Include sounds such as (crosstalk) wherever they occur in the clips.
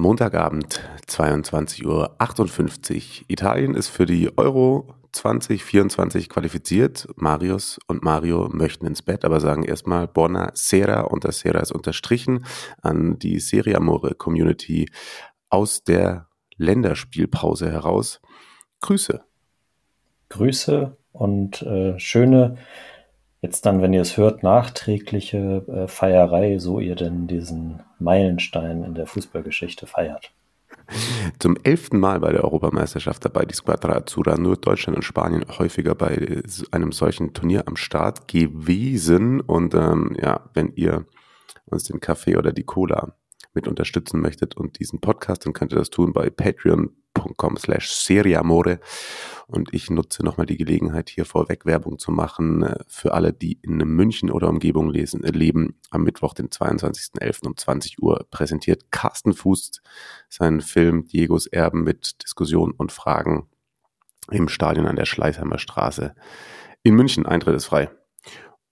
Montagabend, 22.58 Uhr. Italien ist für die Euro 2024 qualifiziert. Marius und Mario möchten ins Bett, aber sagen erstmal Buona Sera und das Sera ist unterstrichen an die Serie Amore Community aus der Länderspielpause heraus. Grüße. Grüße und äh, schöne, jetzt dann, wenn ihr es hört, nachträgliche äh, Feierei, so ihr denn diesen Meilenstein in der Fußballgeschichte feiert. Zum elften Mal bei der Europameisterschaft dabei, die Squadra Azzurra, nur Deutschland und Spanien häufiger bei einem solchen Turnier am Start gewesen. Und ähm, ja, wenn ihr uns den Kaffee oder die Cola mit unterstützen möchtet und diesen Podcast, dann könnt ihr das tun bei patreon.com slash seriamore. Und ich nutze nochmal die Gelegenheit, hier vorweg Werbung zu machen äh, für alle, die in München oder Umgebung lesen, äh, leben. Am Mittwoch, den 22.11. um 20 Uhr präsentiert Carsten Fuß seinen Film Diegos Erben mit Diskussion und Fragen im Stadion an der Schleißheimer Straße in München. Eintritt ist frei.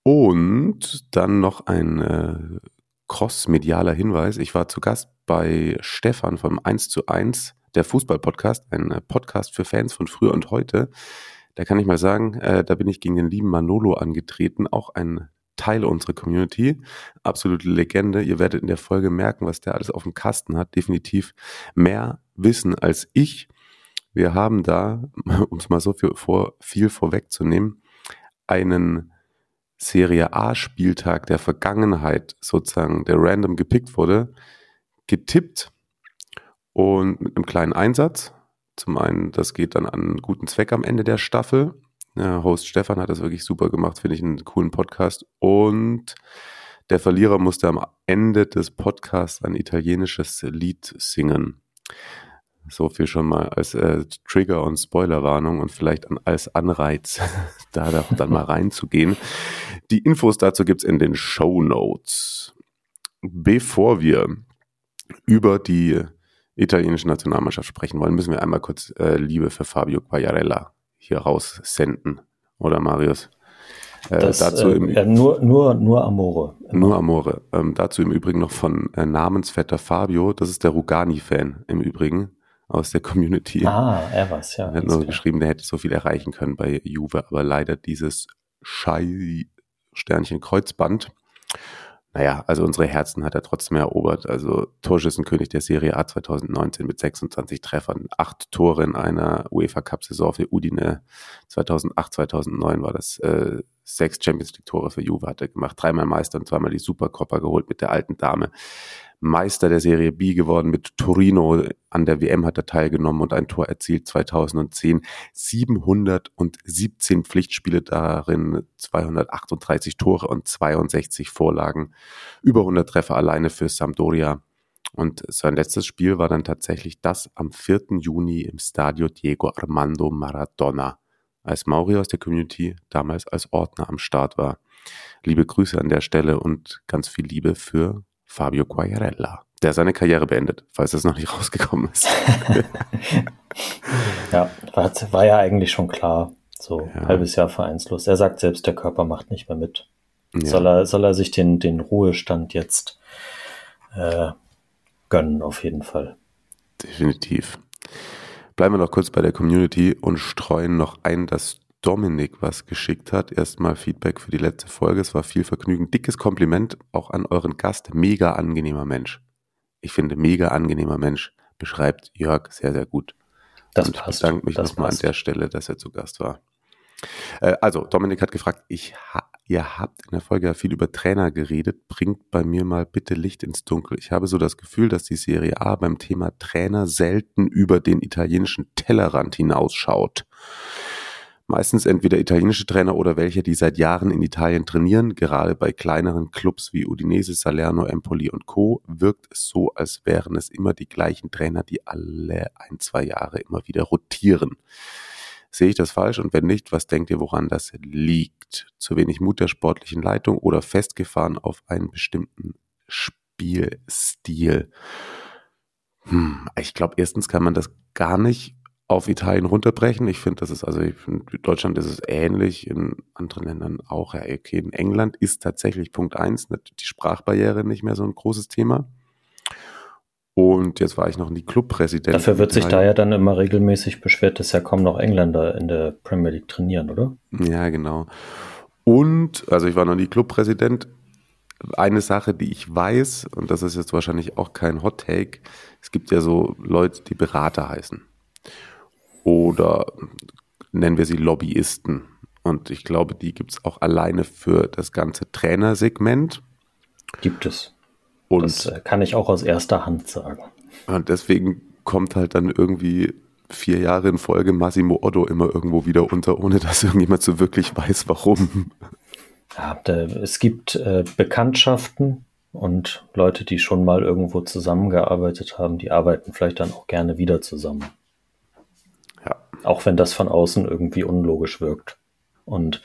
Und dann noch ein äh, cross-medialer Hinweis. Ich war zu Gast bei Stefan vom 1 zu 1, der Fußball-Podcast, ein äh, Podcast für Fans von früher und heute. Da kann ich mal sagen, äh, da bin ich gegen den lieben Manolo angetreten, auch ein Teil unserer Community. Absolute Legende. Ihr werdet in der Folge merken, was der alles auf dem Kasten hat. Definitiv mehr Wissen als ich. Wir haben da, (laughs) um es mal so viel, vor, viel vorwegzunehmen, einen Serie A Spieltag der Vergangenheit sozusagen, der random gepickt wurde, getippt und mit einem kleinen Einsatz. Zum einen, das geht dann an einen guten Zweck am Ende der Staffel. Der Host Stefan hat das wirklich super gemacht, finde ich einen coolen Podcast. Und der Verlierer musste am Ende des Podcasts ein italienisches Lied singen. So viel schon mal als äh, Trigger- und Spoilerwarnung und vielleicht an, als Anreiz, (laughs) da dann mal (laughs) reinzugehen. Die Infos dazu gibt's in den Show Notes. Bevor wir über die italienische Nationalmannschaft sprechen wollen, müssen wir einmal kurz äh, Liebe für Fabio Quagliarella hier raussenden. Oder Marius? Äh, das, dazu äh, ja, nur, nur, nur Amore. Immer. Nur Amore. Ähm, dazu im Übrigen noch von äh, Namensvetter Fabio. Das ist der Rugani-Fan im Übrigen aus der Community. Ah, er was, ja. Er hat nur geschrieben, der hätte so viel erreichen können bei Juve, aber leider dieses Schei Sternchen Kreuzband. Naja, also unsere Herzen hat er trotzdem erobert. Also Torschützenkönig der Serie A 2019 mit 26 Treffern, acht Tore in einer UEFA Cup Saison für Udine. 2008, 2009 war das äh, sechs Champions League Tore für Juve hat er gemacht, dreimal Meister und zweimal die Supercoppa geholt mit der alten Dame. Meister der Serie B geworden mit Torino. An der WM hat er teilgenommen und ein Tor erzielt 2010. 717 Pflichtspiele darin, 238 Tore und 62 Vorlagen. Über 100 Treffer alleine für Sampdoria. Und sein letztes Spiel war dann tatsächlich das am 4. Juni im Stadio Diego Armando Maradona, als Mauri aus der Community damals als Ordner am Start war. Liebe Grüße an der Stelle und ganz viel Liebe für Fabio Quagliarella, der seine Karriere beendet, falls das noch nicht (laughs) rausgekommen ist. (laughs) ja, war, war, ja eigentlich schon klar. So ja. halbes Jahr vereinslos. Er sagt selbst, der Körper macht nicht mehr mit. Ja. Soll, er, soll er sich den, den Ruhestand jetzt äh, gönnen, auf jeden Fall. Definitiv. Bleiben wir noch kurz bei der Community und streuen noch ein, dass Dominik was geschickt hat. Erstmal Feedback für die letzte Folge. Es war viel Vergnügen. Dickes Kompliment auch an euren Gast. Mega angenehmer Mensch. Ich finde, mega angenehmer Mensch beschreibt Jörg sehr, sehr gut. Das Und passt. Ich bedanke mich nochmal an der Stelle, dass er zu Gast war. Äh, also, Dominik hat gefragt, ich ihr habt in der Folge ja viel über Trainer geredet. Bringt bei mir mal bitte Licht ins Dunkel. Ich habe so das Gefühl, dass die Serie A beim Thema Trainer selten über den italienischen Tellerrand hinausschaut. Meistens entweder italienische Trainer oder welche, die seit Jahren in Italien trainieren. Gerade bei kleineren Clubs wie Udinese, Salerno, Empoli und Co. wirkt es so, als wären es immer die gleichen Trainer, die alle ein, zwei Jahre immer wieder rotieren. Sehe ich das falsch? Und wenn nicht, was denkt ihr, woran das liegt? Zu wenig Mut der sportlichen Leitung oder festgefahren auf einen bestimmten Spielstil? Hm, ich glaube, erstens kann man das gar nicht auf Italien runterbrechen. Ich finde, das ist, also in Deutschland ist es ähnlich, in anderen Ländern auch. Ja, okay, in England ist tatsächlich Punkt eins die Sprachbarriere nicht mehr so ein großes Thema. Und jetzt war ich noch nie Clubpräsident. Dafür wird sich da ja dann immer regelmäßig beschwert, dass ja kaum noch Engländer in der Premier League trainieren, oder? Ja, genau. Und, also ich war noch nie Clubpräsident. Eine Sache, die ich weiß, und das ist jetzt wahrscheinlich auch kein Hot Take, es gibt ja so Leute, die Berater heißen oder nennen wir sie Lobbyisten. Und ich glaube, die gibt es auch alleine für das ganze Trainersegment. Gibt es. Und das äh, kann ich auch aus erster Hand sagen. Und deswegen kommt halt dann irgendwie vier Jahre in Folge Massimo Otto immer irgendwo wieder unter, ohne dass irgendjemand so wirklich weiß, warum. Ja, es gibt äh, Bekanntschaften und Leute, die schon mal irgendwo zusammengearbeitet haben, die arbeiten vielleicht dann auch gerne wieder zusammen. Auch wenn das von außen irgendwie unlogisch wirkt. Und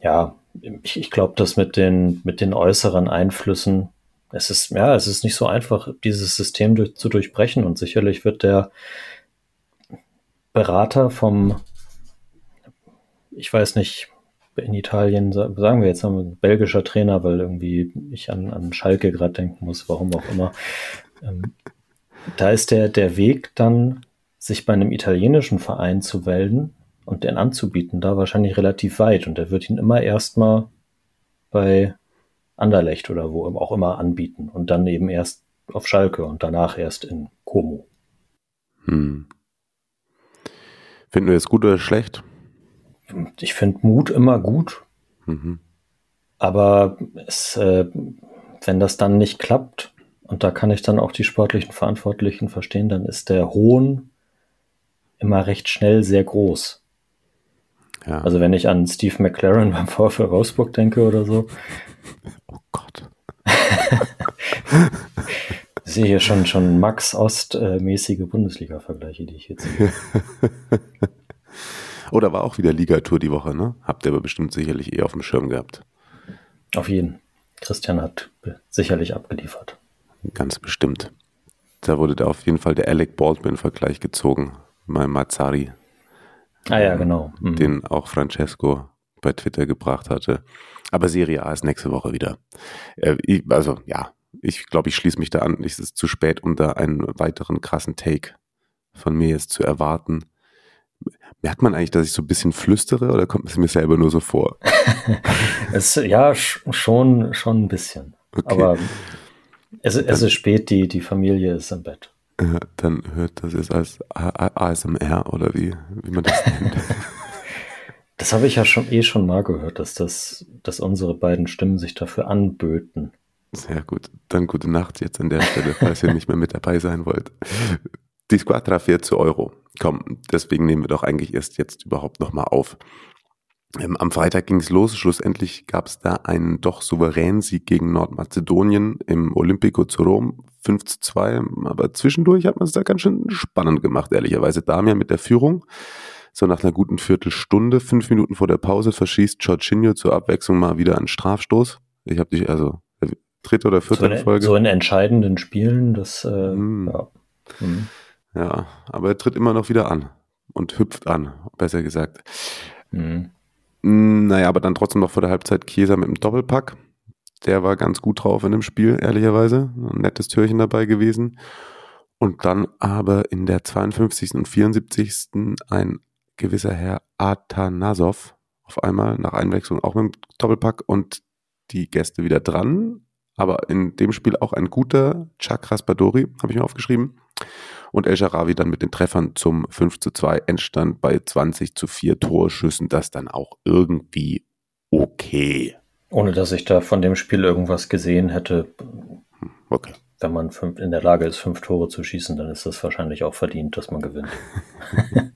ja, ich, ich glaube, dass mit den, mit den äußeren Einflüssen, es ist, ja, es ist nicht so einfach, dieses System durch, zu durchbrechen. Und sicherlich wird der Berater vom, ich weiß nicht, in Italien, sagen wir jetzt, haben wir ein belgischer Trainer, weil irgendwie ich an, an Schalke gerade denken muss, warum auch immer. Ähm, da ist der, der Weg dann sich bei einem italienischen Verein zu melden und den anzubieten, da wahrscheinlich relativ weit. Und er wird ihn immer erstmal bei Anderlecht oder wo auch immer anbieten und dann eben erst auf Schalke und danach erst in Como. Hm. Finden wir es gut oder schlecht? Ich finde Mut immer gut. Mhm. Aber es, äh, wenn das dann nicht klappt, und da kann ich dann auch die sportlichen Verantwortlichen verstehen, dann ist der Hohn immer recht schnell sehr groß. Ja. Also wenn ich an Steve McLaren (laughs) beim VfL Wolfsburg denke oder so. Oh Gott. ich sehe hier schon, schon Max Ost-mäßige Bundesliga-Vergleiche, die ich jetzt sehe. (laughs) Oder war auch wieder Ligatour die Woche, ne? Habt ihr aber bestimmt sicherlich eh auf dem Schirm gehabt. Auf jeden. Christian hat sicherlich abgeliefert. Ganz bestimmt. Da wurde da auf jeden Fall der Alec Baldwin-Vergleich gezogen mal Mazzari. Ah ja, genau. Mhm. Den auch Francesco bei Twitter gebracht hatte. Aber Serie A ist nächste Woche wieder. Äh, ich, also ja, ich glaube, ich schließe mich da an. Es ist zu spät, um da einen weiteren krassen Take von mir jetzt zu erwarten. Merkt man eigentlich, dass ich so ein bisschen flüstere oder kommt es mir selber nur so vor? (laughs) es, ja, schon, schon ein bisschen. Okay. Aber es, es ist spät, die, die Familie ist im Bett dann hört das jetzt als ASMR oder wie, wie man das nennt. (laughs) Das habe ich ja schon eh schon mal gehört, dass das, dass unsere beiden Stimmen sich dafür anböten. Sehr gut. Dann gute Nacht jetzt an der Stelle, falls ihr nicht mehr mit dabei sein wollt. Die Squadra fährt zu Euro. Komm, deswegen nehmen wir doch eigentlich erst jetzt überhaupt nochmal auf. Ähm, am Freitag ging es los. Schlussendlich gab es da einen doch souveränen Sieg gegen Nordmazedonien im Olympico zu Rom. 5 zu 2. Aber zwischendurch hat man es da ganz schön spannend gemacht, ehrlicherweise. Damian mit der Führung. So nach einer guten Viertelstunde, fünf Minuten vor der Pause, verschießt Jorginho zur Abwechslung mal wieder einen Strafstoß. Ich habe dich, also dritte oder vierte so in, Folge. So in entscheidenden Spielen, das, äh, hm. ja. Hm. ja, aber er tritt immer noch wieder an und hüpft an, besser gesagt. Hm. Naja, aber dann trotzdem noch vor der Halbzeit Chiesa mit dem Doppelpack. Der war ganz gut drauf in dem Spiel, ehrlicherweise. Ein nettes Türchen dabei gewesen. Und dann aber in der 52. und 74. ein gewisser Herr Atanasov auf einmal nach Einwechslung auch mit dem Doppelpack und die Gäste wieder dran. Aber in dem Spiel auch ein guter Chakras Badori, habe ich mir aufgeschrieben und El Sharawi dann mit den Treffern zum 5 zu 2 Endstand bei 20 zu 4 Torschüssen, das dann auch irgendwie okay. Ohne dass ich da von dem Spiel irgendwas gesehen hätte. Okay. Wenn man in der Lage ist, fünf Tore zu schießen, dann ist das wahrscheinlich auch verdient, dass man gewinnt. (laughs)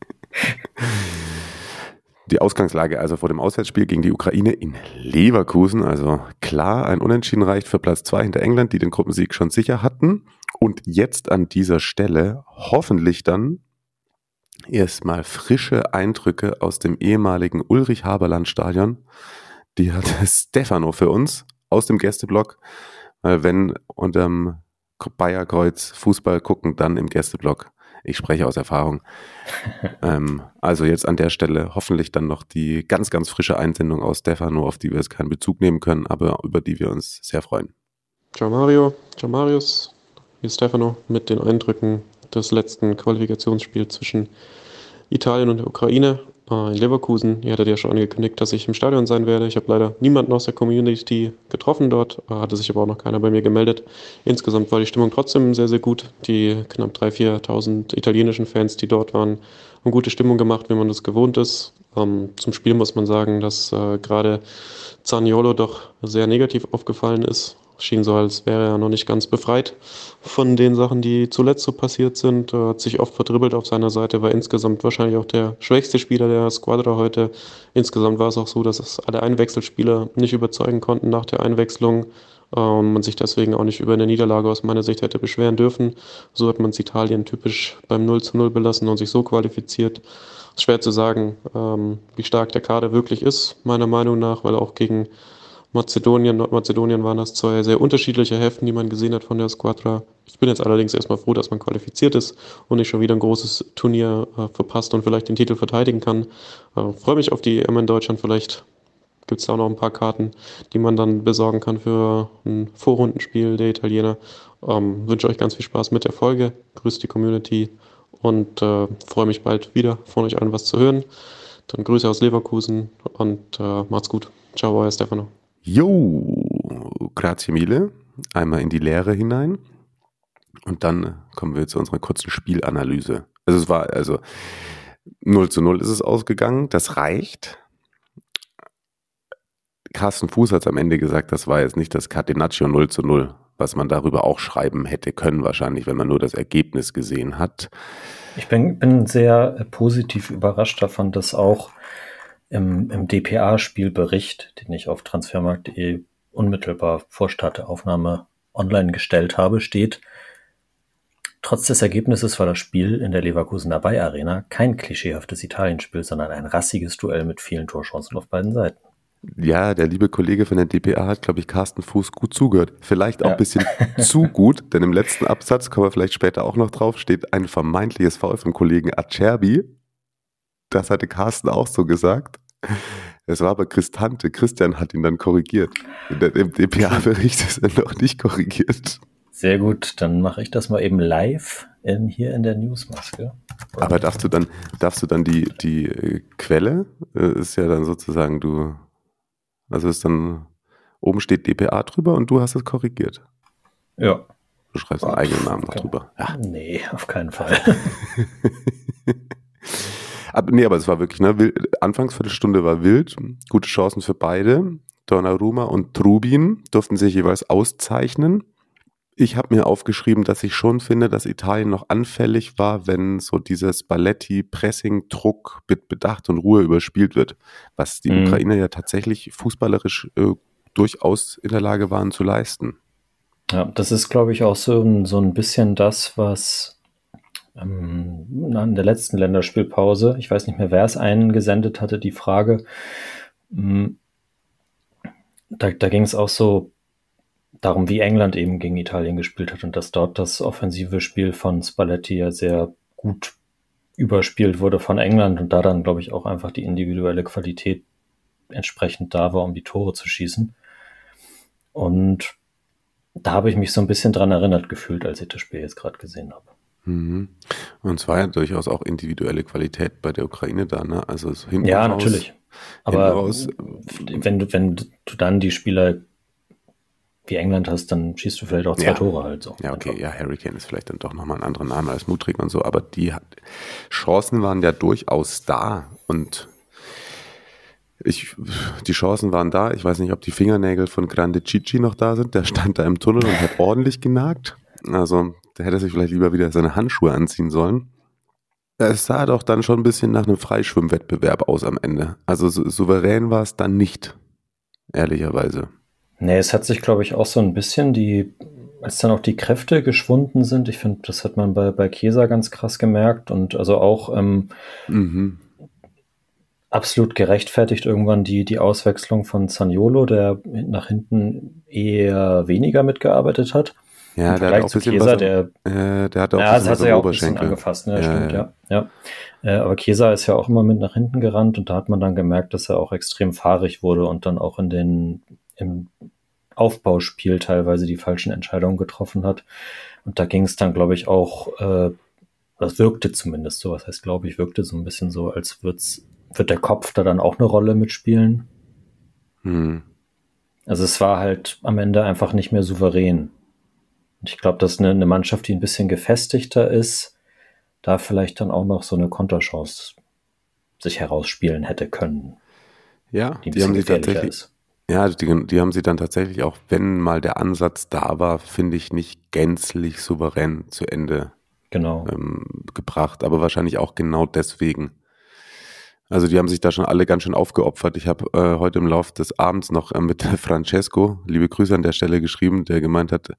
Die Ausgangslage also vor dem Auswärtsspiel gegen die Ukraine in Leverkusen. Also klar, ein Unentschieden reicht für Platz zwei hinter England, die den Gruppensieg schon sicher hatten. Und jetzt an dieser Stelle hoffentlich dann erstmal frische Eindrücke aus dem ehemaligen Ulrich-Haberland-Stadion. Die hat (laughs) Stefano für uns aus dem Gästeblock. Weil wenn unterm Bayerkreuz Fußball gucken, dann im Gästeblock. Ich spreche aus Erfahrung. (laughs) ähm, also jetzt an der Stelle hoffentlich dann noch die ganz, ganz frische Einsendung aus Stefano, auf die wir jetzt keinen Bezug nehmen können, aber über die wir uns sehr freuen. Ciao Mario, ciao Marius, ist Stefano mit den Eindrücken des letzten Qualifikationsspiels zwischen Italien und der Ukraine in Leverkusen. Ihr hattet ja schon angekündigt, dass ich im Stadion sein werde. Ich habe leider niemanden aus der Community getroffen dort, hatte sich aber auch noch keiner bei mir gemeldet. Insgesamt war die Stimmung trotzdem sehr, sehr gut. Die knapp 3.000, 4.000 italienischen Fans, die dort waren, haben gute Stimmung gemacht, wie man das gewohnt ist. Ähm, zum Spiel muss man sagen, dass äh, gerade Zaniolo doch sehr negativ aufgefallen ist schien so, als wäre er noch nicht ganz befreit von den Sachen, die zuletzt so passiert sind. Er hat sich oft verdribbelt auf seiner Seite, war insgesamt wahrscheinlich auch der schwächste Spieler der Squadra heute. Insgesamt war es auch so, dass alle Einwechselspieler nicht überzeugen konnten nach der Einwechslung. Ähm, man sich deswegen auch nicht über eine Niederlage aus meiner Sicht hätte beschweren dürfen. So hat man es Italien typisch beim 0 zu 0 belassen und sich so qualifiziert. Es ist schwer zu sagen, ähm, wie stark der Kader wirklich ist, meiner Meinung nach, weil auch gegen Mazedonien, Nordmazedonien waren das zwei sehr unterschiedliche Hälften, die man gesehen hat von der Squadra. Ich bin jetzt allerdings erstmal froh, dass man qualifiziert ist und nicht schon wieder ein großes Turnier äh, verpasst und vielleicht den Titel verteidigen kann. Äh, Freue mich auf die EM in Deutschland. Vielleicht gibt es da auch noch ein paar Karten, die man dann besorgen kann für ein Vorrundenspiel der Italiener. Ähm, wünsche euch ganz viel Spaß mit der Folge. Grüßt die Community und äh, freue mich bald wieder von euch allen was zu hören. Dann Grüße aus Leverkusen und äh, macht's gut. Ciao, euer Stefano. Jo, grazie mille. Einmal in die Lehre hinein. Und dann kommen wir zu unserer kurzen Spielanalyse. Also es war, also 0 zu 0 ist es ausgegangen. Das reicht. Carsten Fuß hat es am Ende gesagt, das war jetzt nicht das Catenaccio 0 zu 0, was man darüber auch schreiben hätte können, wahrscheinlich, wenn man nur das Ergebnis gesehen hat. Ich bin, bin sehr positiv überrascht davon, dass auch im, im DPA-Spielbericht, den ich auf transfermarkt.de unmittelbar vor Start der Aufnahme online gestellt habe, steht, Trotz des Ergebnisses war das Spiel in der Leverkusener Bay Arena kein klischeehaftes Italienspiel, sondern ein rassiges Duell mit vielen Torchancen auf beiden Seiten. Ja, der liebe Kollege von der DPA hat, glaube ich, Carsten Fuß gut zugehört. Vielleicht auch ja. ein bisschen (laughs) zu gut, denn im letzten Absatz, kommen wir vielleicht später auch noch drauf, steht ein vermeintliches Foul vom Kollegen Acerbi. Das hatte Carsten auch so gesagt. Es war aber Christante. Christian hat ihn dann korrigiert. Im DPA-Bericht ist er noch nicht korrigiert. Sehr gut, dann mache ich das mal eben live in, hier in der Newsmaske. Aber darfst du dann, darfst du dann die, die äh, Quelle, äh, ist ja dann sozusagen du, also ist dann, oben steht DPA drüber und du hast es korrigiert. Ja. Du schreibst deinen eigenen Namen noch drüber. Ja. Nee, auf keinen Fall. (laughs) Aber, nee, aber es war wirklich, ne, wild, Anfangsviertelstunde war wild, gute Chancen für beide. Donnarumma und Trubin durften sich jeweils auszeichnen. Ich habe mir aufgeschrieben, dass ich schon finde, dass Italien noch anfällig war, wenn so dieses Balletti-Pressing-Druck mit Bedacht und Ruhe überspielt wird, was die mhm. Ukrainer ja tatsächlich fußballerisch äh, durchaus in der Lage waren zu leisten. Ja, das ist, glaube ich, auch so, so ein bisschen das, was ähm, in der letzten Länderspielpause, ich weiß nicht mehr, wer es eingesendet hatte, die Frage, ähm, da, da ging es auch so darum, wie England eben gegen Italien gespielt hat und dass dort das offensive Spiel von Spalletti ja sehr gut überspielt wurde von England und da dann, glaube ich, auch einfach die individuelle Qualität entsprechend da war, um die Tore zu schießen. Und da habe ich mich so ein bisschen dran erinnert gefühlt, als ich das Spiel jetzt gerade gesehen habe. Mhm. Und es war ja durchaus auch individuelle Qualität bei der Ukraine da, ne? Also hinten Ja, raus, natürlich. Aber raus, wenn du, wenn du dann die Spieler wie England hast, dann schießt du vielleicht auch zwei ja. Tore halt so. Ja, okay, einfach. ja, Hurricane ist vielleicht dann doch nochmal ein anderer Name als Mutrig und so, aber die Chancen waren ja durchaus da und ich, die Chancen waren da. Ich weiß nicht, ob die Fingernägel von Grande Cici noch da sind. Der stand da im Tunnel und hat ordentlich genagt. Also da hätte er sich vielleicht lieber wieder seine Handschuhe anziehen sollen. Es sah doch dann schon ein bisschen nach einem Freischwimmwettbewerb aus am Ende. Also souverän war es dann nicht, ehrlicherweise. Nee, es hat sich, glaube ich, auch so ein bisschen die, als dann auch die Kräfte geschwunden sind, ich finde, das hat man bei, bei Chiesa ganz krass gemerkt und also auch ähm, mhm. absolut gerechtfertigt irgendwann die, die Auswechslung von Zaniolo, der nach hinten eher weniger mitgearbeitet hat. Ja, der hat auch ein bisschen Chiesa, was, der, äh, der hat auch ja, das hat er ja auch ein bisschen angefasst, ne, ja, stimmt, ja. ja. ja. Äh, aber Chiesa ist ja auch immer mit nach hinten gerannt und da hat man dann gemerkt, dass er auch extrem fahrig wurde und dann auch in den, im Aufbauspiel teilweise die falschen Entscheidungen getroffen hat. Und da ging es dann, glaube ich, auch, äh, das wirkte zumindest so, was heißt, glaube ich, wirkte so ein bisschen so, als wird's, wird der Kopf da dann auch eine Rolle mitspielen. Hm. Also es war halt am Ende einfach nicht mehr souverän. Und ich glaube, dass eine, eine Mannschaft, die ein bisschen gefestigter ist, da vielleicht dann auch noch so eine Konterchance sich herausspielen hätte können. Ja, die, die haben sie tatsächlich. Ist. Ja, die, die, haben sie dann tatsächlich auch, wenn mal der Ansatz da war, finde ich nicht gänzlich souverän zu Ende genau. ähm, gebracht. Aber wahrscheinlich auch genau deswegen. Also die haben sich da schon alle ganz schön aufgeopfert. Ich habe äh, heute im Laufe des Abends noch äh, mit (laughs) Francesco, liebe Grüße an der Stelle, geschrieben, der gemeint hat,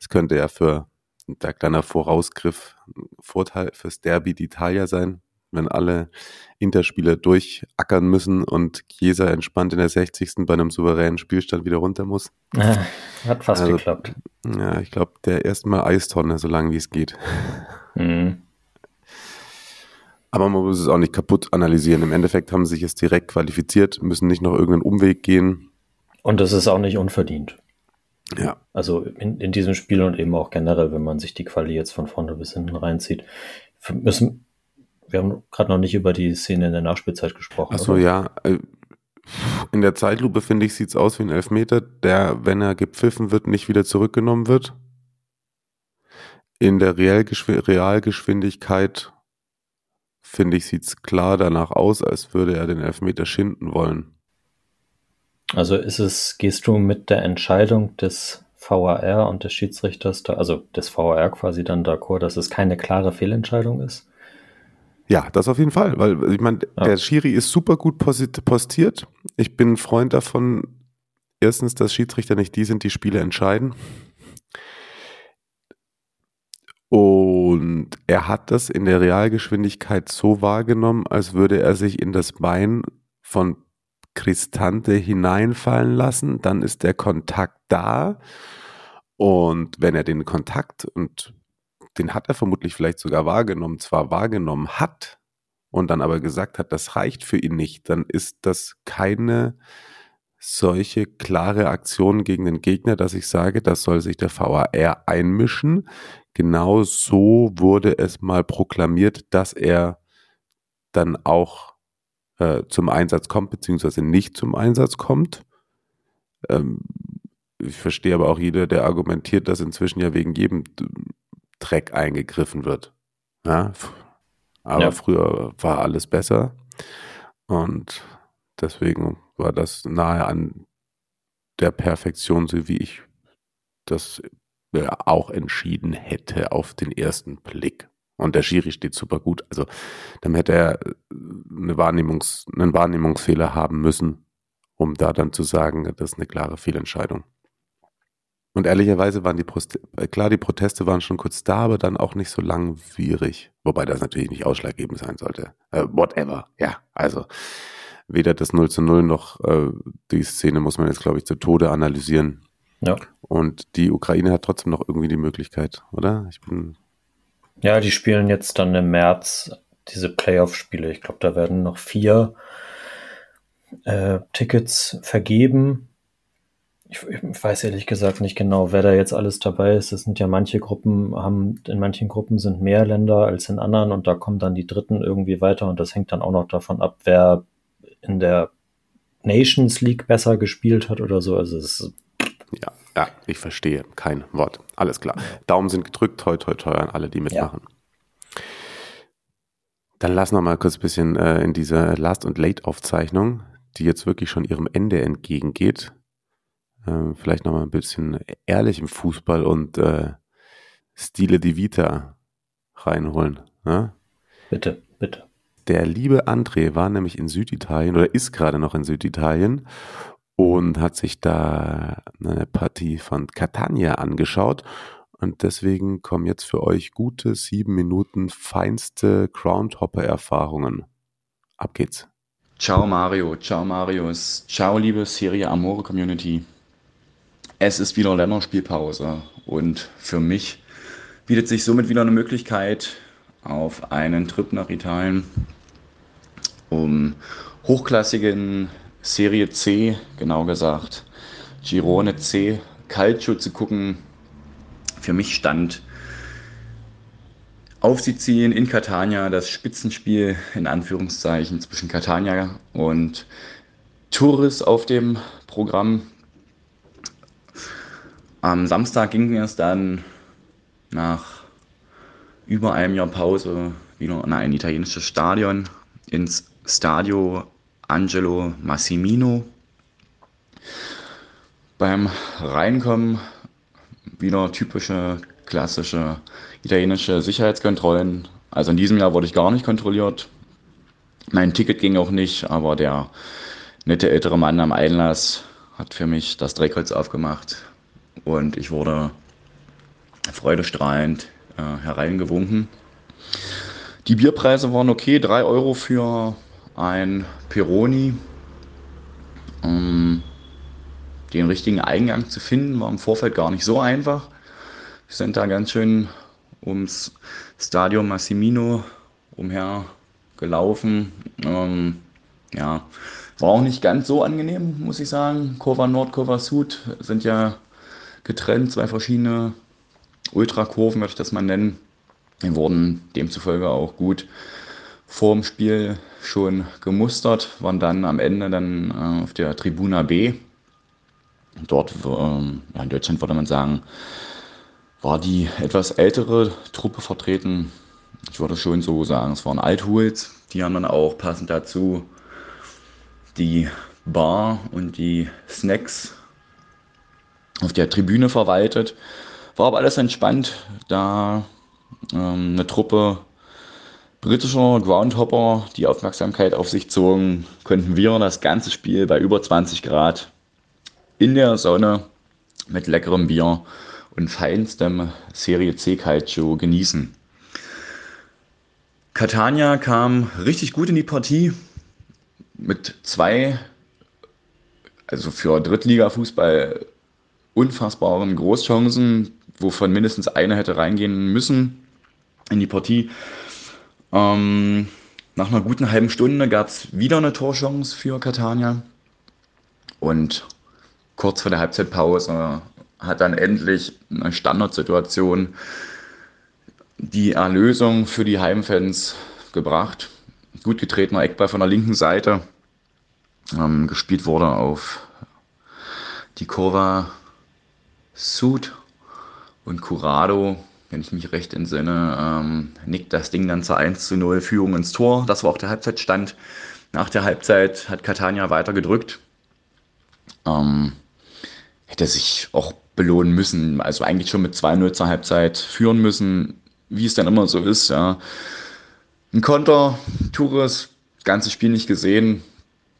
es könnte ja für der kleiner Vorausgriff Vorteil fürs Derby d'Italia sein, wenn alle Interspieler durchackern müssen und Chiesa entspannt in der 60. bei einem souveränen Spielstand wieder runter muss. (laughs) Hat fast also, geklappt. Ja, ich glaube, der erstmal Eistonne, so lange wie es geht. Mhm. Aber man muss es auch nicht kaputt analysieren. Im Endeffekt haben sie sich jetzt direkt qualifiziert, müssen nicht noch irgendeinen Umweg gehen. Und das ist auch nicht unverdient. Ja. Also in, in diesem Spiel und eben auch generell, wenn man sich die Quali jetzt von vorne bis hinten reinzieht, müssen, wir haben gerade noch nicht über die Szene in der Nachspielzeit gesprochen. Achso, ja. Äh, in der Zeitlupe, finde ich, sieht es aus wie ein Elfmeter, der, wenn er gepfiffen wird, nicht wieder zurückgenommen wird. In der Realgeschwindigkeit finde ich, sieht es klar danach aus, als würde er den Elfmeter schinden wollen. Also ist es, gehst du mit der Entscheidung des VAR und des Schiedsrichters, da, also des VAR quasi dann d'accord, dass es keine klare Fehlentscheidung ist? Ja, das auf jeden Fall, weil ich meine, ja. der Schiri ist super gut postiert. Ich bin ein Freund davon, erstens, dass Schiedsrichter nicht die sind, die Spiele entscheiden. Und er hat das in der Realgeschwindigkeit so wahrgenommen, als würde er sich in das Bein von Cristante hineinfallen lassen. Dann ist der Kontakt da. Und wenn er den Kontakt, und den hat er vermutlich vielleicht sogar wahrgenommen, zwar wahrgenommen hat und dann aber gesagt hat, das reicht für ihn nicht, dann ist das keine solche klare Aktion gegen den Gegner, dass ich sage, das soll sich der VAR einmischen. Genau so wurde es mal proklamiert, dass er dann auch äh, zum Einsatz kommt, beziehungsweise nicht zum Einsatz kommt. Ähm, ich verstehe aber auch jeder, der argumentiert, dass inzwischen ja wegen jedem Dreck eingegriffen wird. Ja? Aber ja. früher war alles besser. Und deswegen war das nahe an der Perfektion, so wie ich das auch entschieden hätte auf den ersten Blick. Und der Schiri steht super gut. Also dann hätte er eine Wahrnehmungs-, einen Wahrnehmungsfehler haben müssen, um da dann zu sagen, das ist eine klare Fehlentscheidung. Und ehrlicherweise waren die Proste klar, die Proteste waren schon kurz da, aber dann auch nicht so langwierig. Wobei das natürlich nicht ausschlaggebend sein sollte. Äh, whatever. Ja, also weder das 0 zu 0 noch äh, die Szene muss man jetzt, glaube ich, zu Tode analysieren. Ja. Und die Ukraine hat trotzdem noch irgendwie die Möglichkeit, oder? Ich bin. Ja, die spielen jetzt dann im März diese Playoff-Spiele. Ich glaube, da werden noch vier äh, Tickets vergeben. Ich, ich, weiß ehrlich gesagt nicht genau, wer da jetzt alles dabei ist. Es sind ja manche Gruppen, haben, in manchen Gruppen sind mehr Länder als in anderen und da kommen dann die Dritten irgendwie weiter und das hängt dann auch noch davon ab, wer in der Nations League besser gespielt hat oder so. Also es ist ja, ja, ich verstehe kein Wort. Alles klar. Daumen sind gedrückt, toi, toi, toi an alle, die mitmachen. Ja. Dann lass noch mal kurz ein bisschen äh, in diese Last- und Late-Aufzeichnung, die jetzt wirklich schon ihrem Ende entgegengeht. Äh, vielleicht noch mal ein bisschen ehrlich im Fußball und äh, Stile di Vita reinholen. Ne? Bitte, bitte. Der liebe André war nämlich in Süditalien oder ist gerade noch in Süditalien und hat sich da eine Partie von Catania angeschaut. Und deswegen kommen jetzt für euch gute sieben Minuten feinste Groundhopper-Erfahrungen. Ab geht's. Ciao Mario, ciao Marius, ciao liebe Serie Amore Community. Es ist wieder Länderspielpause und für mich bietet sich somit wieder eine Möglichkeit auf einen Trip nach Italien, um hochklassigen Serie C, genau gesagt, Girone C, Calcio zu gucken. Für mich stand auf Sizilien in Catania das Spitzenspiel in Anführungszeichen zwischen Catania und Turris auf dem Programm. Am Samstag ging es dann nach über einem Jahr Pause wieder in ein italienisches Stadion, ins Stadio Angelo Massimino. Beim Reinkommen wieder typische klassische italienische Sicherheitskontrollen. Also in diesem Jahr wurde ich gar nicht kontrolliert. Mein Ticket ging auch nicht, aber der nette ältere Mann am Einlass hat für mich das Drehkreuz aufgemacht und ich wurde freudestrahlend äh, hereingewunken. Die Bierpreise waren okay, 3 Euro für ein Peroni. Um den richtigen Eingang zu finden, war im Vorfeld gar nicht so einfach. Wir sind da ganz schön ums Stadio Massimino umher gelaufen. Ähm, ja, war auch nicht ganz so angenehm, muss ich sagen. Kurva Nord, Kurva Süd sind ja getrennt, zwei verschiedene Ultrakurven, würde ich das mal nennen. Die wurden demzufolge auch gut vor dem Spiel schon gemustert, waren dann am Ende dann äh, auf der Tribuna B. Dort, ähm, ja, in Deutschland würde man sagen, war die etwas ältere Truppe vertreten. Ich würde schon so sagen, es waren Althools. Die haben dann auch passend dazu die Bar und die Snacks auf der Tribüne verwaltet. War aber alles entspannt, da ähm, eine Truppe britischer Groundhopper die Aufmerksamkeit auf sich zogen, konnten wir das ganze Spiel bei über 20 Grad in der Sonne mit leckerem Bier und feinstem Serie C Calcio genießen. Catania kam richtig gut in die Partie mit zwei, also für Drittliga-Fußball unfassbaren Großchancen, wovon mindestens eine hätte reingehen müssen in die Partie. Ähm, nach einer guten halben Stunde gab es wieder eine Torchance für Catania. Und kurz vor der Halbzeitpause hat dann endlich eine Standardsituation die Erlösung für die Heimfans gebracht. Gut getretener Eckball von der linken Seite. Ähm, gespielt wurde auf die Kurva Sud und Curado, wenn ich mich recht entsinne, ähm, nickt das Ding dann zur 1 zu 0 Führung ins Tor. Das war auch der Halbzeitstand. Nach der Halbzeit hat Catania weiter gedrückt. Ähm, hätte sich auch belohnen müssen. Also eigentlich schon mit 2-0 zur Halbzeit führen müssen, wie es dann immer so ist. Ja. Ein Konter, Toures, ganzes Spiel nicht gesehen,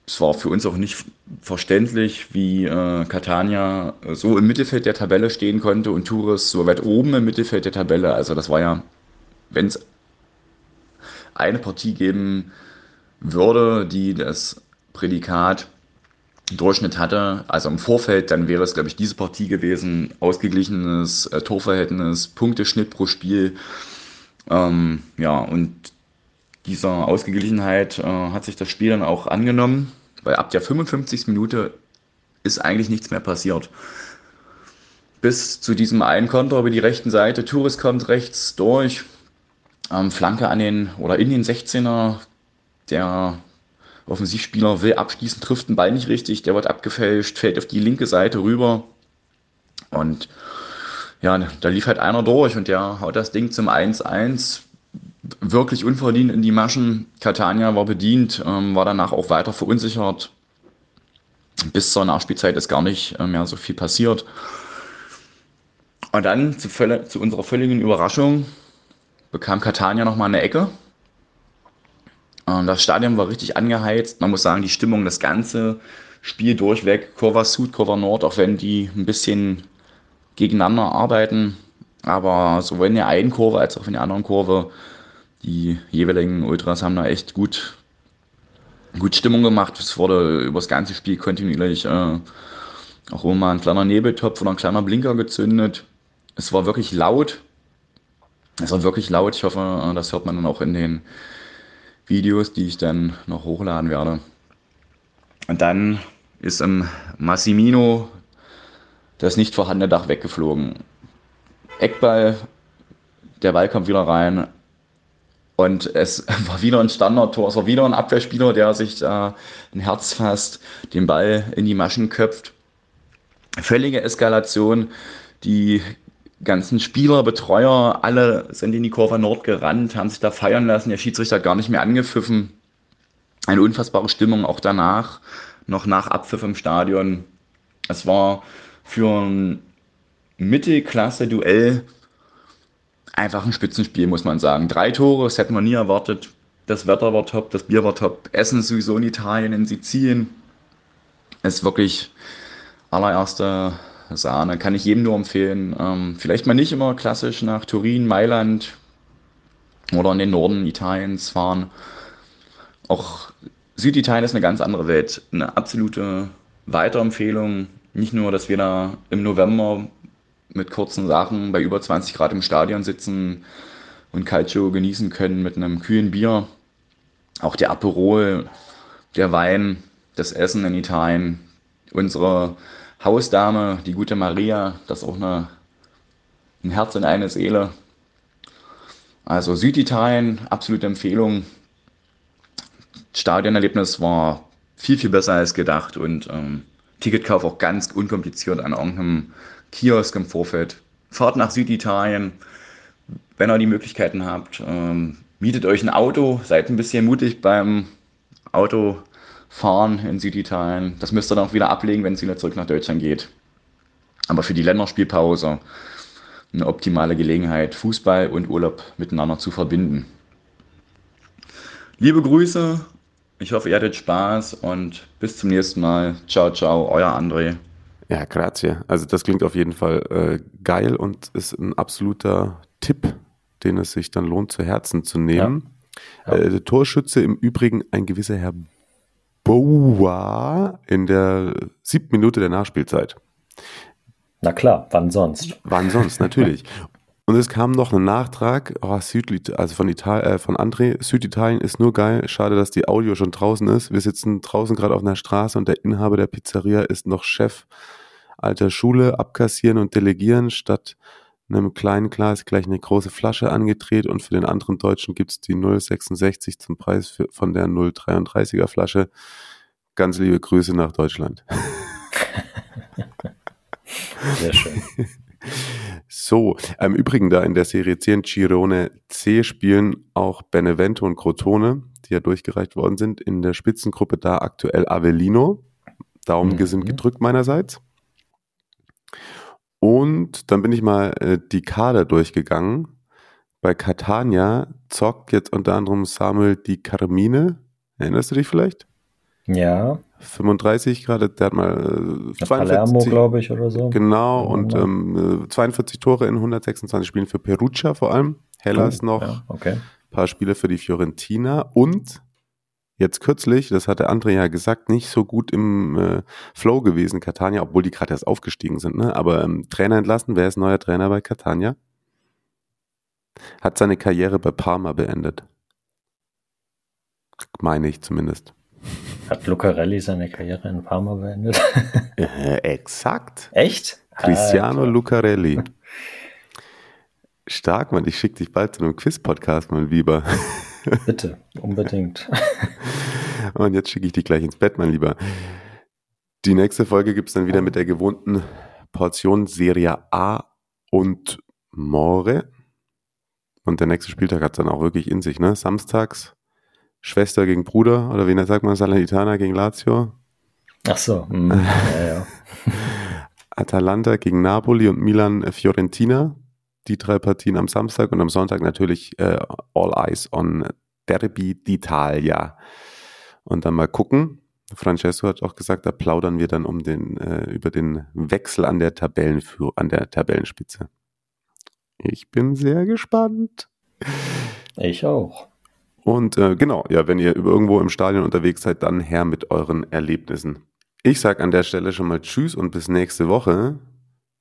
es war für uns auch nicht verständlich, wie äh, Catania so im Mittelfeld der Tabelle stehen konnte und Tours so weit oben im Mittelfeld der Tabelle. Also das war ja, wenn es eine Partie geben würde, die das Prädikat Durchschnitt hatte, also im Vorfeld, dann wäre es, glaube ich, diese Partie gewesen. Ausgeglichenes äh, Torverhältnis, Punkteschnitt pro Spiel. Ähm, ja, und dieser Ausgeglichenheit äh, hat sich das Spiel dann auch angenommen weil ab der 55. Minute ist eigentlich nichts mehr passiert. Bis zu diesem einen Konter über die rechten Seite. Touris kommt rechts durch. Ähm, Flanke an den oder in den 16er. Der Offensivspieler will abschließen, trifft den Ball nicht richtig. Der wird abgefälscht, fällt auf die linke Seite rüber. Und ja, da lief halt einer durch und der haut das Ding zum 1-1 wirklich unverdient in die Maschen. Catania war bedient, ähm, war danach auch weiter verunsichert. Bis zur Nachspielzeit ist gar nicht äh, mehr so viel passiert. Und dann zu, zu unserer völligen Überraschung bekam Catania nochmal eine Ecke. Das Stadion war richtig angeheizt. Man muss sagen, die Stimmung, das ganze Spiel durchweg, Kurva Süd, Kurva Nord, auch wenn die ein bisschen gegeneinander arbeiten, aber sowohl in der einen Kurve als auch in der anderen Kurve, die jeweiligen Ultras haben da echt gut, gut Stimmung gemacht. Es wurde über das ganze Spiel kontinuierlich äh, auch immer mal ein kleiner Nebeltopf oder ein kleiner Blinker gezündet. Es war wirklich laut. Es war wirklich laut. Ich hoffe, das hört man dann auch in den Videos, die ich dann noch hochladen werde. Und dann ist im Massimino das nicht vorhandene Dach weggeflogen. Eckball, der Ball kommt wieder rein. Und es (laughs) war wieder ein Standardtor. Es war wieder ein Abwehrspieler, der sich äh, ein Herz fasst, den Ball in die Maschen köpft. Völlige Eskalation. Die ganzen Spieler, Betreuer, alle sind in die Kurve Nord gerannt, haben sich da feiern lassen. Der Schiedsrichter hat gar nicht mehr angepfiffen. Eine unfassbare Stimmung auch danach, noch nach Abpfiff im Stadion. Es war für ein Mittelklasse-Duell einfach ein Spitzenspiel, muss man sagen. Drei Tore, das hätten wir nie erwartet. Das Wetter war top, das Bier war top. Essen sowieso in Italien, in Sizilien. Ist wirklich allererste Sahne. Kann ich jedem nur empfehlen. Ähm, vielleicht mal nicht immer klassisch nach Turin, Mailand oder in den Norden Italiens fahren. Auch Süditalien ist eine ganz andere Welt. Eine absolute Weiterempfehlung. Nicht nur, dass wir da im November mit kurzen Sachen bei über 20 Grad im Stadion sitzen und Calcio genießen können mit einem kühlen Bier. Auch der Aperol, der Wein, das Essen in Italien, unsere Hausdame, die gute Maria, das ist auch eine, ein Herz und eine Seele. Also Süditalien, absolute Empfehlung. Stadionerlebnis war viel, viel besser als gedacht und ähm, Ticketkauf auch ganz unkompliziert an irgendeinem Kiosk im Vorfeld. Fahrt nach Süditalien, wenn ihr die Möglichkeiten habt. Ähm, mietet euch ein Auto, seid ein bisschen mutig beim Autofahren in Süditalien. Das müsst ihr dann auch wieder ablegen, wenn es wieder zurück nach Deutschland geht. Aber für die Länderspielpause eine optimale Gelegenheit, Fußball und Urlaub miteinander zu verbinden. Liebe Grüße, ich hoffe, ihr hattet Spaß und bis zum nächsten Mal. Ciao, ciao, euer André. Ja, grazie. Also das klingt auf jeden Fall äh, geil und ist ein absoluter Tipp, den es sich dann lohnt, zu Herzen zu nehmen. Ja. Ja. Äh, Torschütze im Übrigen ein gewisser Herr Boa in der siebten Minute der Nachspielzeit. Na klar, wann sonst? Wann sonst, natürlich. (laughs) Und es kam noch ein Nachtrag, oh, Südlit also von, Ital äh, von André, Süditalien ist nur geil, schade, dass die Audio schon draußen ist. Wir sitzen draußen gerade auf einer Straße und der Inhaber der Pizzeria ist noch Chef alter Schule, abkassieren und delegieren, statt einem kleinen Glas gleich eine große Flasche angedreht und für den anderen Deutschen gibt's die 0,66 zum Preis für, von der 0,33er Flasche. Ganz liebe Grüße nach Deutschland. (laughs) Sehr schön. (laughs) So, im Übrigen da in der Serie C in Girone C spielen auch Benevento und Crotone, die ja durchgereicht worden sind. In der Spitzengruppe da aktuell Avellino. Daumen mhm. sind gedrückt meinerseits. Und dann bin ich mal äh, die Kader durchgegangen. Bei Catania zockt jetzt unter anderem Samuel Di Carmine. Erinnerst du dich vielleicht? Ja. 35 gerade, der hat mal äh, 42, Palermo, glaube ich, oder so. Genau, und ähm, 42 Tore in 126 Spielen für Perugia vor allem. Hellas oh, noch. Ja, okay. Ein paar Spiele für die Fiorentina und jetzt kürzlich, das hat der André ja gesagt, nicht so gut im äh, Flow gewesen, Catania, obwohl die gerade erst aufgestiegen sind, ne? Aber ähm, Trainer entlassen, wer ist neuer Trainer bei Catania? Hat seine Karriere bei Parma beendet. Meine ich zumindest. Hat Lucarelli seine Karriere in Parma beendet? (laughs) äh, exakt. Echt? Cristiano ah, Lucarelli. Stark, Mann. Ich schicke dich bald zu einem Quiz-Podcast, mein Lieber. (laughs) Bitte, unbedingt. (laughs) Und jetzt schicke ich dich gleich ins Bett, mein Lieber. Die nächste Folge gibt es dann wieder mit der gewohnten Portion Serie A und More. Und der nächste Spieltag hat es dann auch wirklich in sich, ne? Samstags Schwester gegen Bruder oder wie sagt man Salernitana gegen Lazio. Ach so. Mm, (laughs) ja, ja. Atalanta gegen Napoli und Milan äh, Fiorentina. Die drei Partien am Samstag und am Sonntag natürlich äh, All Eyes on Derby d'Italia. Und dann mal gucken. Francesco hat auch gesagt, da plaudern wir dann um den, äh, über den Wechsel an der, Tabellenführ an der Tabellenspitze. Ich bin sehr gespannt. Ich auch. Und äh, genau, ja, wenn ihr irgendwo im Stadion unterwegs seid, dann her mit euren Erlebnissen. Ich sage an der Stelle schon mal Tschüss und bis nächste Woche.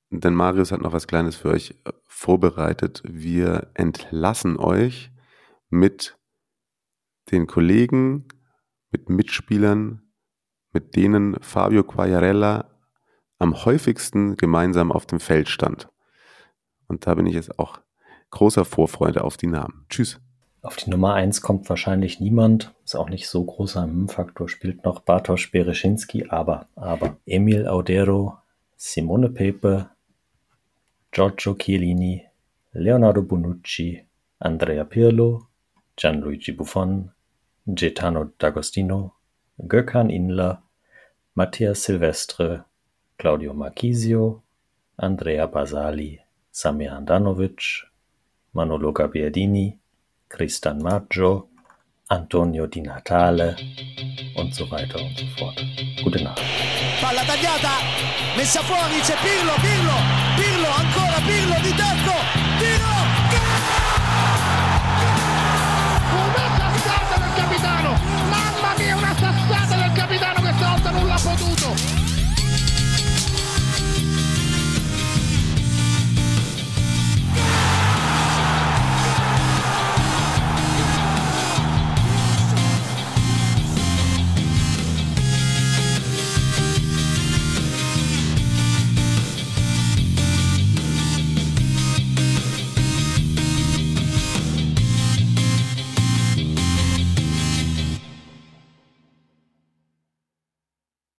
Denn Marius hat noch was Kleines für euch äh, vorbereitet. Wir entlassen euch mit den Kollegen, mit Mitspielern, mit denen Fabio Quagliarella am häufigsten gemeinsam auf dem Feld stand. Und da bin ich jetzt auch großer Vorfreude auf die Namen. Tschüss. Auf die Nummer 1 kommt wahrscheinlich niemand. Ist auch nicht so großer M-Faktor. Spielt noch Bartosz Bereschinski, aber, aber Emil Audero, Simone Pepe, Giorgio Chiellini, Leonardo Bonucci, Andrea Pirlo, Gianluigi Buffon, Gaetano D'Agostino, Gökhan Inler, Matthias Silvestre, Claudio Marchisio, Andrea Basali, Samir Handanovic, Manolo Gabbiadini, Tristan Maggio, Antonio Di Natale und so weiter und so fort. Gute Nacht. Palla tagliata, messa fuori, c'è Pirlo, Pirlo, Pirlo, ancora Pirlo di tacco,